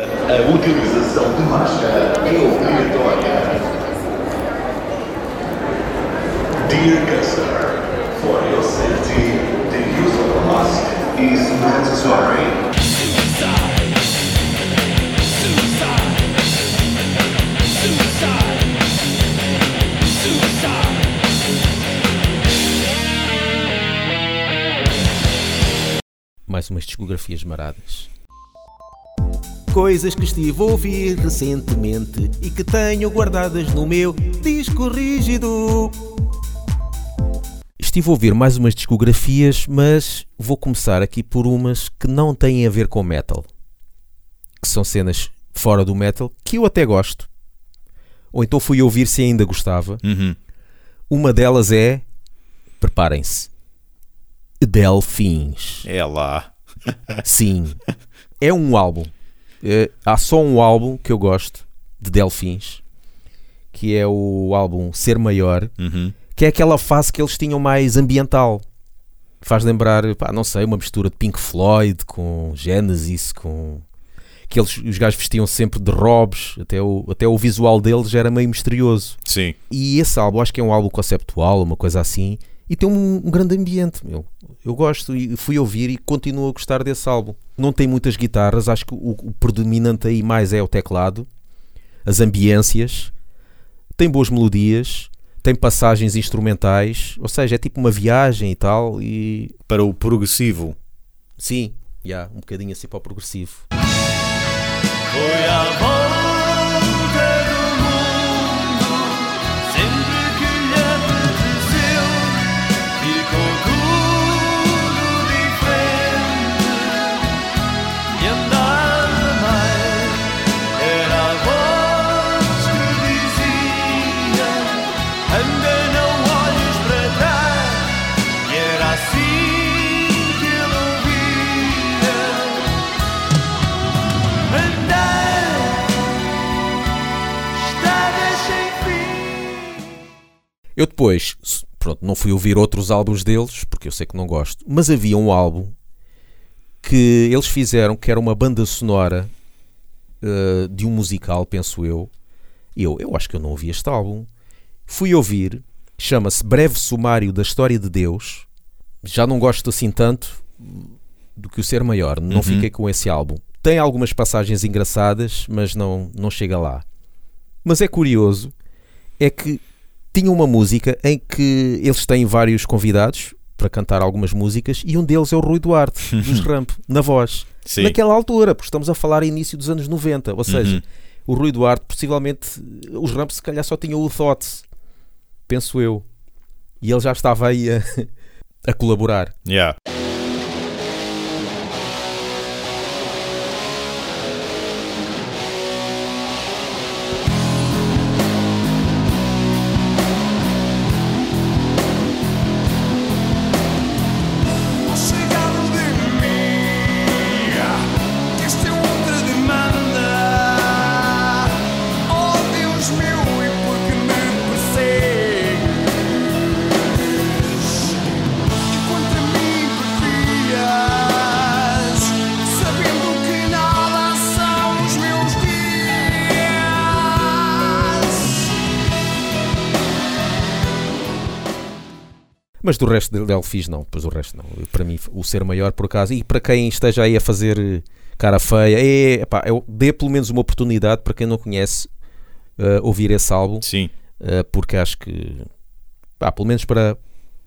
A utilização de máscara é obrigatória. Dear customer, for your safety, the use of a mask is mandatory. Mais umas discografias maradas. Coisas que estive a ouvir recentemente e que tenho guardadas no meu disco rígido. Estive a ouvir mais umas discografias, mas vou começar aqui por umas que não têm a ver com metal. Que são cenas fora do metal que eu até gosto. Ou então fui ouvir se ainda gostava. Uhum. Uma delas é. Preparem-se. Delfins. É lá. Sim. É um álbum. É, há só um álbum que eu gosto de Delfins, que é o álbum Ser Maior, Uhum. que é aquela fase que eles tinham mais ambiental. Faz lembrar, pá, não sei, uma mistura de Pink Floyd com Genesis, com. Que eles, os gajos vestiam sempre de robes, até o, até o visual deles era meio misterioso. Sim. E esse álbum, acho que é um álbum conceptual, uma coisa assim, e tem um, um grande ambiente, meu. Eu gosto e fui ouvir e continuo a gostar desse álbum. Não tem muitas guitarras, acho que o, o predominante aí mais é o teclado, as ambiências, tem boas melodias, tem passagens instrumentais, ou seja, é tipo uma viagem e tal, e Para o progressivo. sim, já, um bocadinho assim para o progressivo. Foi à volta Eu depois, pronto, não fui ouvir outros álbuns deles, porque eu sei que não gosto, mas havia um álbum que eles fizeram que era uma banda sonora eh, de um musical, penso eu. Eu, eu acho que eu não ouvi este álbum. Fui ouvir, chama-se Breve Sumário da História de Deus. Já não gosto assim tanto do que o Ser Maior, não Uhum. fiquei com esse álbum. Tem algumas passagens engraçadas, mas não, não chega lá. Mas é curioso, é que tinha uma música em que eles têm vários convidados para cantar algumas músicas e um deles é o Rui Duarte, dos Ramp, na voz. Sim. Naquela altura, porque estamos a falar início dos anos 90, ou seja, Uhum. o Rui Duarte, possivelmente, os Ramp se calhar só tinham o Thoughts, penso eu. E ele já estava aí a, a colaborar. Yeah. Mas do resto de Delfis não, depois o resto não. Para mim, o ser maior por acaso, e para quem esteja aí a fazer eh, cara feia, é, epá, eu dê pelo menos uma oportunidade para quem não conhece eh, ouvir esse álbum, Sim. eh, porque acho que, pá, pelo menos para,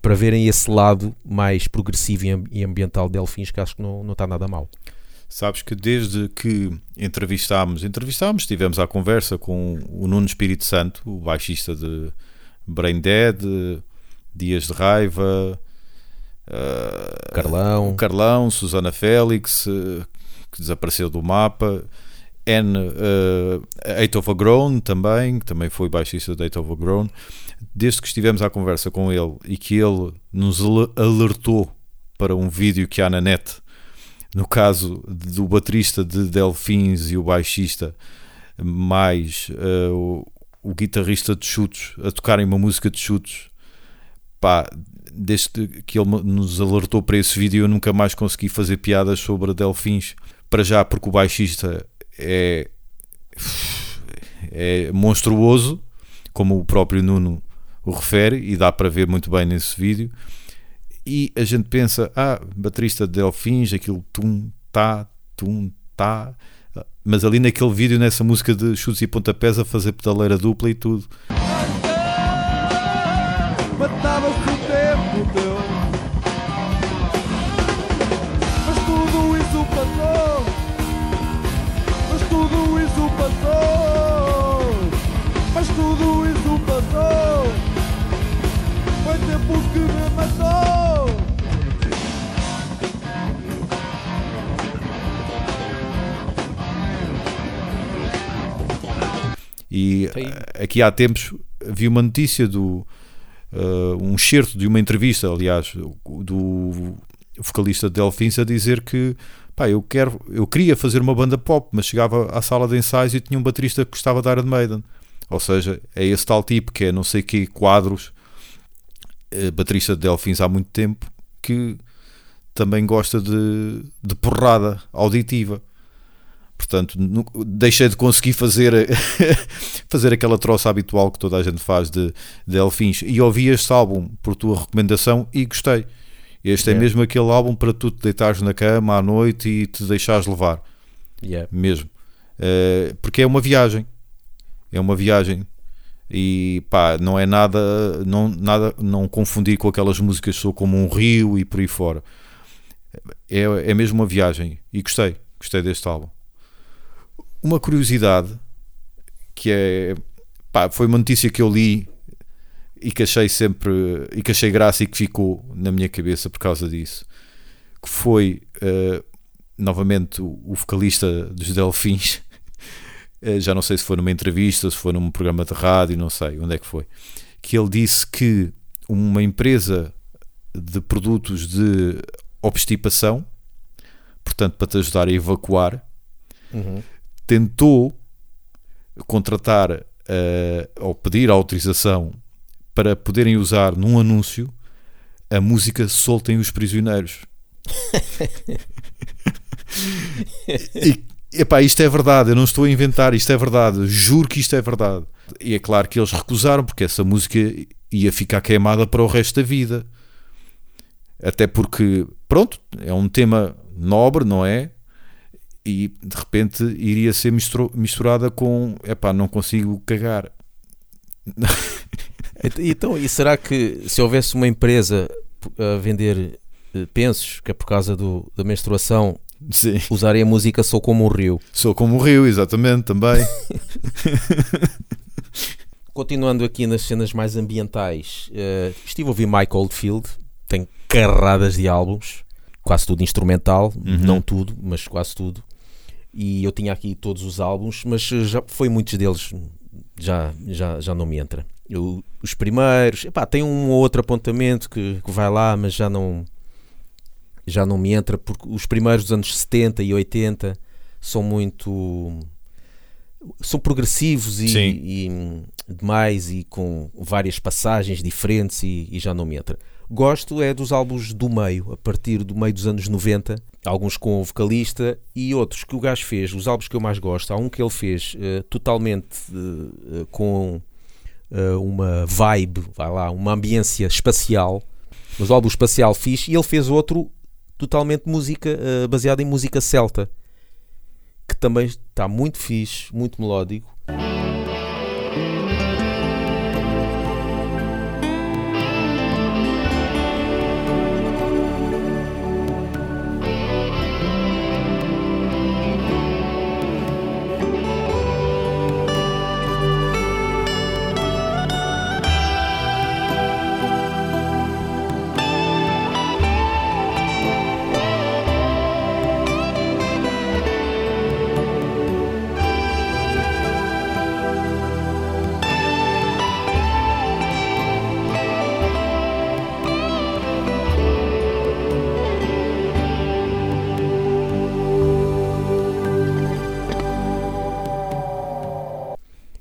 para verem esse lado mais progressivo e e ambiental de Delfins, que acho que não, não está nada mal. Sabes que desde que entrevistámos, entrevistámos, tivemos a conversa com o Nuno Espírito Santo, o baixista de Brain Dead, Dias de Raiva, eh, Carlão. Carlão, Susana Félix, eh, que desapareceu do mapa, N, uh, Eight of a Grown também, que também foi baixista de Eight of a Grown. Desde que estivemos à conversa com ele e que ele nos ale- alertou para um vídeo que há na net, no caso do baterista de Delfins e o baixista, mais eh, o, o guitarrista de chutes, a tocarem uma música de chutes, pá, desde que ele nos alertou para esse vídeo, eu nunca mais consegui fazer piadas sobre Delfins. Para já, porque o baixista é, é monstruoso, como o próprio Nuno o refere, e dá para ver muito bem nesse vídeo. E a gente pensa, ah, baterista de Delfins, aquilo tum, tá, tum, tá. Mas ali naquele vídeo, nessa música de chutes e pontapés, a fazer pedaleira dupla e tudo. E eh, aqui há tempos vi uma notícia do eh, um excerto de uma entrevista, aliás, do vocalista de Delfins a dizer que pá, eu quero, eu queria fazer uma banda pop, mas chegava à sala de ensaios e tinha um baterista que gostava da Iron Maiden. Ou seja, é esse tal tipo que é não sei que quadros, eh, baterista de Delfins há muito tempo, que também gosta de, de porrada auditiva. Portanto, deixei de conseguir fazer, fazer aquela troça habitual que toda a gente faz de, de. E ouvi este álbum por tua recomendação e gostei. Este é Yeah. mesmo aquele álbum para tu te deitares na cama à noite e te deixares levar. Yeah. Mesmo. Eh, porque é uma viagem. É uma viagem. E pá, não é nada, não, nada, não confundir com aquelas músicas Sou como um rio e por aí fora. É, é mesmo uma viagem. E gostei, gostei deste álbum. Uma curiosidade que é pá, foi uma notícia que eu li e que achei sempre e que achei graça e que ficou na minha cabeça por causa disso. Que foi eh, novamente o, o vocalista dos Delfins. Eh, já não sei se foi numa entrevista, se foi num programa de rádio, não sei onde é que foi. Que ele disse que uma empresa de produtos de obstipação, portanto, para te ajudar a evacuar, Uhum. tentou contratar eh, ou pedir autorização para poderem usar num anúncio a música Soltem os Prisioneiros. e, epá, isto é verdade, eu não estou a inventar, isto é verdade, juro que isto é verdade. E é claro que eles recusaram, porque essa música ia ficar queimada para o resto da vida. Até porque, pronto, é um tema nobre, não é? E de repente iria ser misturada com, epá, não consigo cagar. Ent- Então, e será que se houvesse uma empresa a vender eh, pensos, que é por causa do, da menstruação, Sim. usarem a música Sou como um rio? Sou como o Rio, exatamente, também. Continuando aqui nas cenas mais ambientais, eh, estive a ouvir Mike Oldfield, tem carradas de álbuns, quase tudo instrumental, Uhum. não tudo, mas quase tudo. E eu tinha aqui todos os álbuns, mas já foi muitos deles, já, já, já não me entra. Eu- os primeiros, epá, tem um ou outro apontamento que, que vai lá, mas já não, já não me entra, porque os primeiros dos anos 70 e 80 são muito. são progressivos e, e, demais e com várias passagens diferentes e, e já não me entra. Gosto é dos álbuns do meio, a partir do meio dos anos 90, alguns com o vocalista e outros que o gajo fez, os álbuns que eu mais gosto. Há um que ele fez eh, totalmente eh, com eh, uma vibe, vai lá, uma ambiência espacial, mas o álbum espacial fixe, e ele fez outro totalmente música eh, baseado em música celta, que também está muito fixe, muito melódico.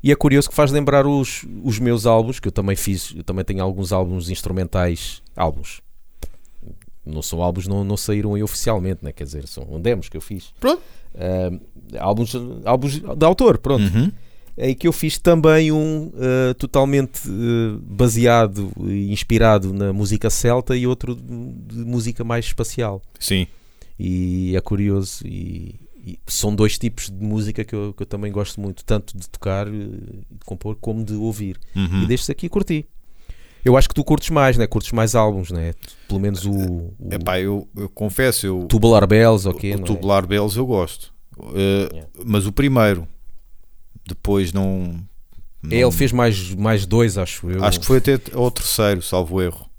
E é curioso que faz lembrar os, os meus álbuns, que eu também fiz, eu também tenho alguns álbuns instrumentais, álbuns. Não são álbuns, não, não saíram aí oficialmente, né? quer dizer, são demos que eu fiz. Pronto. Ah, álbuns, álbuns de autor, pronto. Uhum. Em que eu fiz também um ah, totalmente ah, baseado e inspirado na música celta e outro de música mais espacial. Sim. E é curioso. E, e são dois tipos de música que eu, que eu também gosto muito, tanto de tocar eh, e de compor, como de ouvir. Uhum. E destes aqui curti. Eu acho que tu curtes mais, né? Curtes mais álbuns, né? Pelo menos o, o Epá, eu, eu confesso, eu, Tubular Bells, ok? o não é? Tubular Bells eu gosto. Uh, Yeah. Mas o primeiro, depois não. não- Ele fez mais, mais dois, acho eu. Acho que foi até ao terceiro, salvo erro.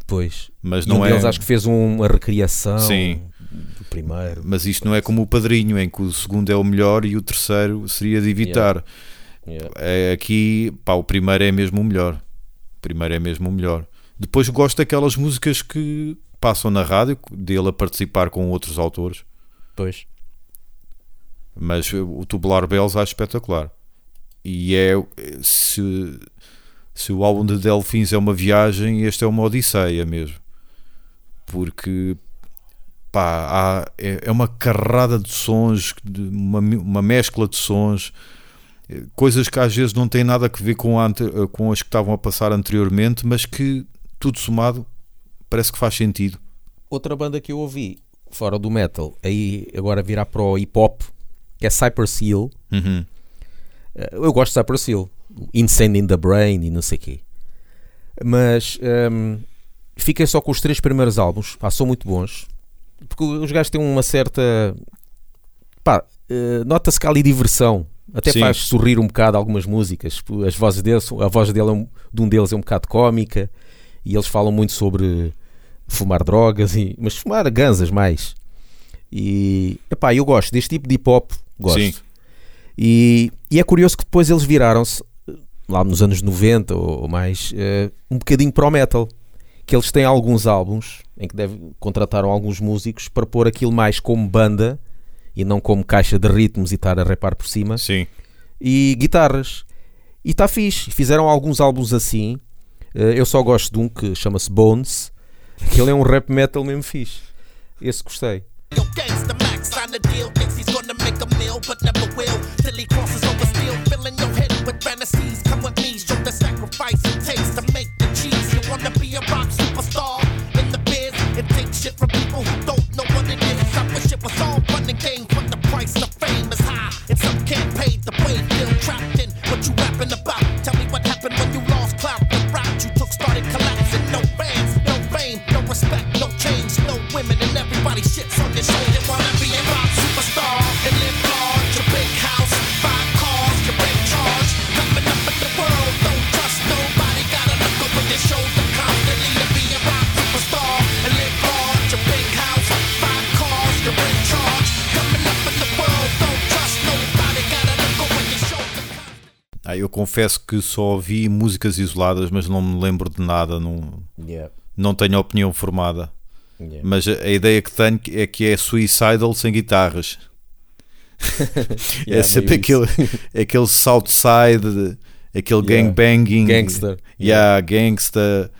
Depois. Mas E não um é. deles acho que fez uma recriação Sim. Do primeiro. Mas isto não é como o padrinho, em que o segundo é o melhor e o terceiro seria de evitar. Yeah. É, aqui, pá, o primeiro é mesmo o melhor. O primeiro é mesmo o melhor. Depois gosto daquelas músicas que passam na rádio, dele a participar com outros autores. Pois. Mas o Tubular Bells acho espetacular. E é se, se o álbum de Delfins é uma viagem, este é uma odisseia mesmo. Porque pá, há- é, é uma carrada de sons, de uma, uma mescla de sons, eh, coisas que às vezes não têm nada a ver com, a eh, com as que estavam a passar anteriormente, mas que tudo somado parece que faz sentido. Outra banda que eu ouvi, fora do metal, aí agora virar para o hip hop, que é Cypress Hill. Uhum. Eh, Eu gosto de Cypress Hill, Insane in the Brain e não sei o quê. Mas ehm, fiquei só com os três primeiros álbuns, pá, são muito bons. Porque os gajos têm uma certa. Pá, eh, nota-se que há ali diversão. Até Sim. faz sorrir um bocado algumas músicas. As vozes deles, a voz dele é um- de um deles é um bocado cómica e eles falam muito sobre fumar drogas, e, mas fumar ganzas mais. E epá, eu gosto deste tipo de hip hop, gosto. Sim. E, e é curioso que depois eles viraram-se, lá nos anos 90 ou, ou mais, eh, um bocadinho para o metal. Que eles têm alguns álbuns em que deve, contrataram alguns músicos para pôr aquilo mais como banda e não como caixa de ritmos e estar a repar por cima Sim. e guitarras. E está fixe. Fizeram alguns álbuns assim. Eh, eu só gosto de um que chama-se Bones, que ele é um rap metal mesmo fixe. Esse gostei. Yo, Ah, eu confesso que só ouvi músicas isoladas, mas não me lembro de nada, não, não tenho opinião formada. Mas a, a ideia que tenho é que é suicidal sem guitarras. é Yeah, sempre meio aquele, aquele Southside, aquele Yeah. gangbanging, Gangster. yeah, gangsta,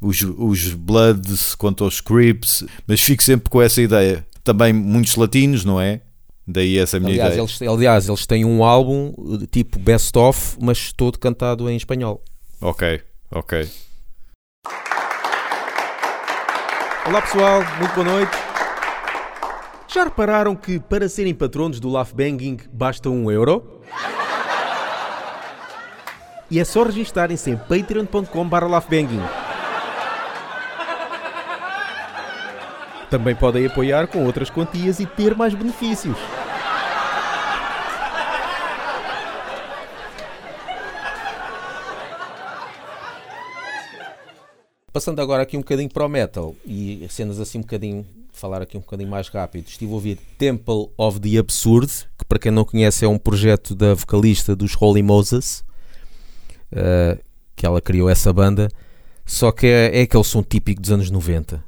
os, os Bloods quanto aos Crips, mas fico sempre com essa ideia. Também muitos latinos, não é? Daí essa minha Aliás ideia. eles, aliás, eles têm um álbum eh, tipo best of, mas todo cantado em espanhol. Ok, ok. Olá pessoal, muito boa noite. Já repararam que para serem patronos do Laugh Banging basta um euro? E é só registarem-se em patreon.com.br Também podem apoiar com outras quantias e ter mais benefícios. Passando agora aqui um bocadinho para o metal e cenas assim um bocadinho, falar aqui um bocadinho mais rápido. Estive a ouvir Temple of the Absurd, que para quem não conhece é um projeto da vocalista dos Holy Moses, eh, que ela criou essa banda, só que é, é aquele som típico dos anos 90.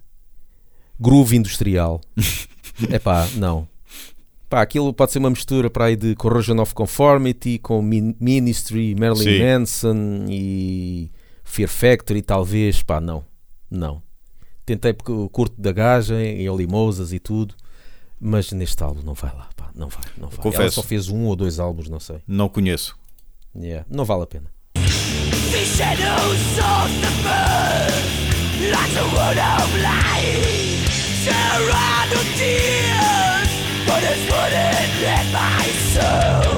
Groove industrial. É pá, não. Pá, aquilo pode ser uma mistura para aí de Corrosion of Conformity com Min- Ministry, Marilyn Sim. Manson e Fear Factory, talvez. Pá, não. Não. Tentei porque eu curto da gaja e Olimosas e tudo. Mas neste álbum não vai lá, pá, não vai, não vai. Ela confesso. só fez um ou dois álbuns, não sei. Não conheço. Yeah, não vale a pena. The shadows of the moon, like a wood of light, it's wouldn't let my soul.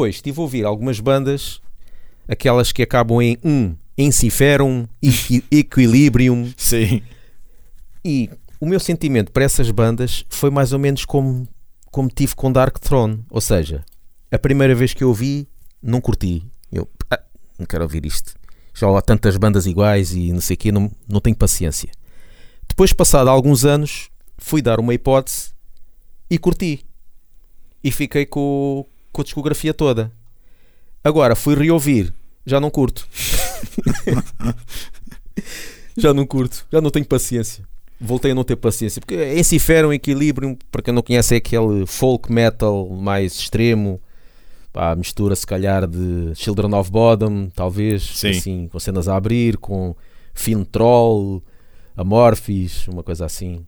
Depois estive a ouvir algumas bandas, aquelas que acabam em um, Enciferum, Equi- Equilibrium, Sim. e o meu sentimento para essas bandas foi mais ou menos como, como tive com Dark Throne. Ou seja, a primeira vez que eu ouvi, não curti. Eu "Ah, não quero ouvir isto. Já há tantas bandas iguais e não sei o quê, não, não tenho paciência. Depois, passado alguns anos, fui dar uma hipótese e curti. E fiquei com, com a discografia toda. Agora fui reouvir, já não curto. já não curto, já não tenho paciência. Voltei a não ter paciência, porque Enciferum Equilibrium, para quem não conhece, é aquele folk metal mais extremo, pá, mistura se calhar de Children of Bodom, talvez, Sim. assim, com cenas a abrir, com Fin Troll, Amorphis, uma coisa assim.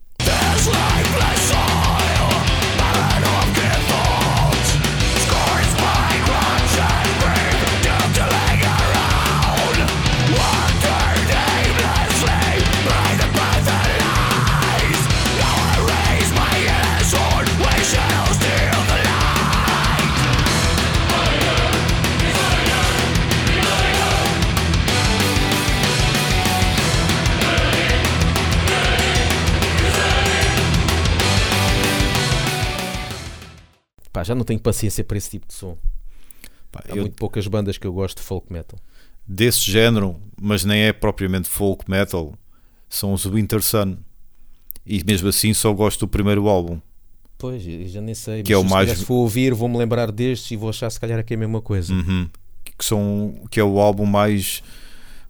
Pá, já não tenho paciência para esse tipo de som. Pá, Há eu- muito poucas bandas que eu gosto de folk metal. desse género, mas nem é propriamente folk metal, são os Winter Sun. E mesmo assim só gosto do primeiro álbum. Pois, já nem sei. Que é o se mais- Se for ouvir, vou-me lembrar destes e vou achar se calhar que é a mesma coisa. Uhum. Que, são, que é o álbum mais,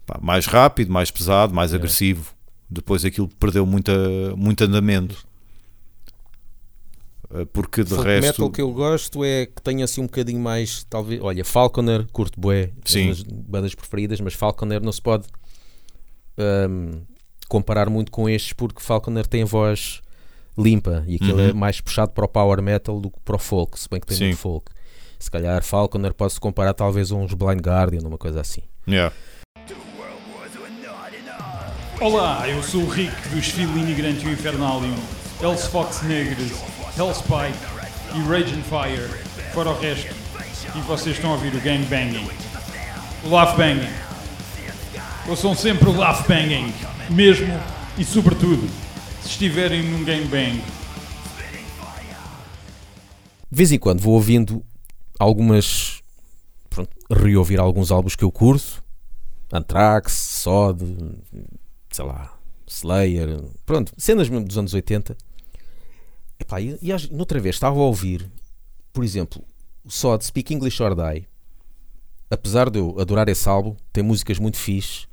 pá, mais rápido, mais pesado, É. mais agressivo. Depois aquilo perdeu muita, muito andamento. Uh, Porque de folk resto. metal que eu gosto é que tenha assim um bocadinho mais, talvez, olha, Falconer, curto bué, é Sim. das bandas preferidas, mas Falconer não se pode ahm, comparar muito com estes porque Falconer tem a voz limpa e aquilo Uhum. é mais puxado para o power metal do que para o folk, se bem que tem Sim. muito folk. Se calhar Falconer pode-se comparar talvez a uns Blind Guardian, uma coisa assim. Yeah. Olá, eu sou o Rick dos Filini Grande Infernalium, Hell's Fox Negres, Hellspike e Rage and Fire, fora o resto. E vocês estão a ouvir o Gang Banging. O Laugh Banging. Ouçam sempre o Laugh Banging, mesmo e sobretudo se estiverem num Gang Bang. De vez em quando vou ouvindo algumas. Pronto, reouvir alguns álbuns que eu curto. Anthrax, Sod, sei lá, Slayer, pronto, cenas mesmo dos anos 80. Epá, e, e às- noutra vez estava a ouvir, por exemplo, o Sod Speak English or Die. Apesar de eu adorar esse álbum, tem músicas muito fixe,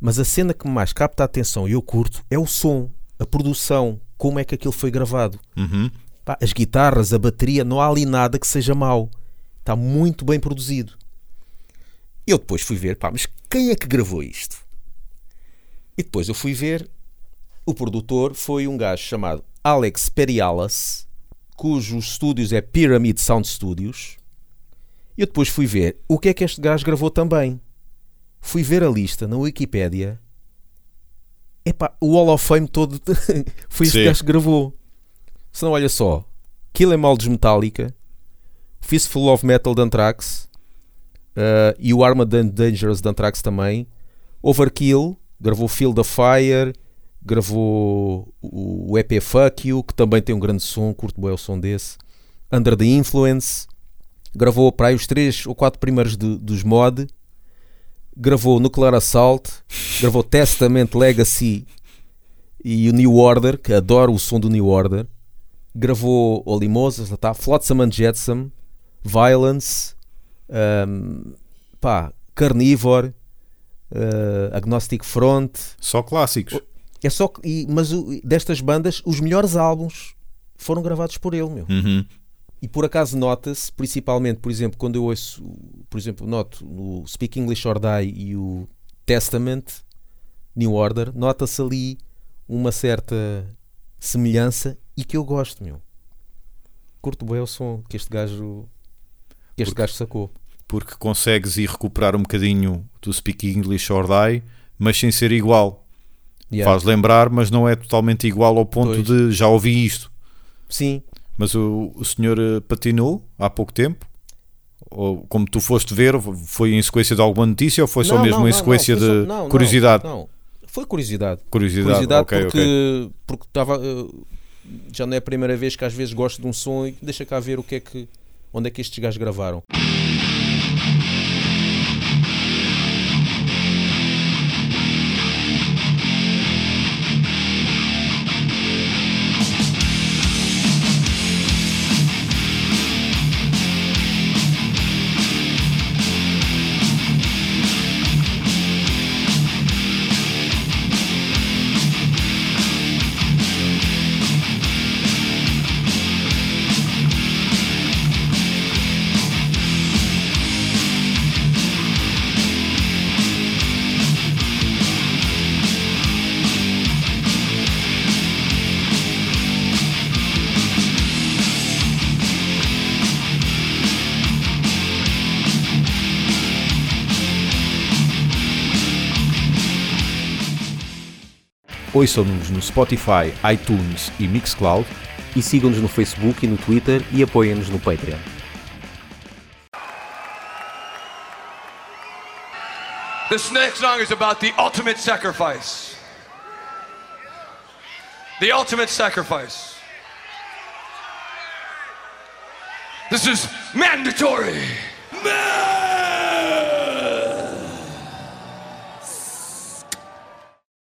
mas a cena que mais capta a atenção e eu curto é o som, a produção, como é que aquilo foi gravado. Uhum. Pá, as guitarras, a bateria, não há ali nada que seja mau. Está muito bem produzido. Eu depois fui ver, pá, mas quem é que gravou isto? E depois eu fui ver, o produtor foi um gajo chamado Alex Perialas, cujos estúdios é Pyramid Sound Studios. E eu depois fui ver o que é que este gajo gravou também. Fui ver a lista na Wikipédia. Epá, o Hall of Fame todo foi este Sim. gajo que gravou. Se não, olha só: Kill Em All Metallica, Fistful of Metal de Anthrax uh, e o and Dangerous de Anthrax também. Overkill, gravou Field of Fire, gravou o EP Fuck You, que também tem um grande som, curto bem o som desse. Under the Influence, gravou para aí os três ou quatro primeiros de- dos mod, gravou Nuclear Assault, gravou Testament Legacy e o New Order, que adoro o som do New Order. Gravou Olimosas, lá está, Flotsam and Jetsam, Violence, ahm, pá, Carnivore, eh, Agnostic Front. Só clássicos. É só que, e- mas o- destas bandas, os melhores álbuns foram gravados por ele, meu. Uhum. E por acaso nota-se, principalmente, por exemplo, quando eu ouço, por exemplo, noto no Speak English or Die e o Testament, New Order, nota-se ali uma certa semelhança e que eu gosto, meu. Curto bem o som que este gajo que este Porque- gajo sacou. Porque consegues ir recuperar um bocadinho do Speak English or Die, mas sem ser igual. Yeah. Faz lembrar, mas não é totalmente igual ao ponto Pois. de já ouvi isto. Sim, Mas o, o senhor eh, patinou há pouco tempo? Ou como tu foste ver, foi em sequência de alguma notícia ou foi só Não, mesmo não, em sequência não, de só- não, curiosidade? Não. Foi curiosidade. Curiosidade, Curiosidade ok, porque ok. porque estava eh, já não é a primeira vez que às vezes gosto de um som e deixa cá ver o que é que onde é que estes gajos gravaram. Ouçam-nos no Spotify, iTunes e Mixcloud. E sigam-nos no Facebook e no Twitter e apoiem-nos no Patreon. This next song is about the ultimate sacrifice. The ultimate sacrifice. This is mandatory. Man!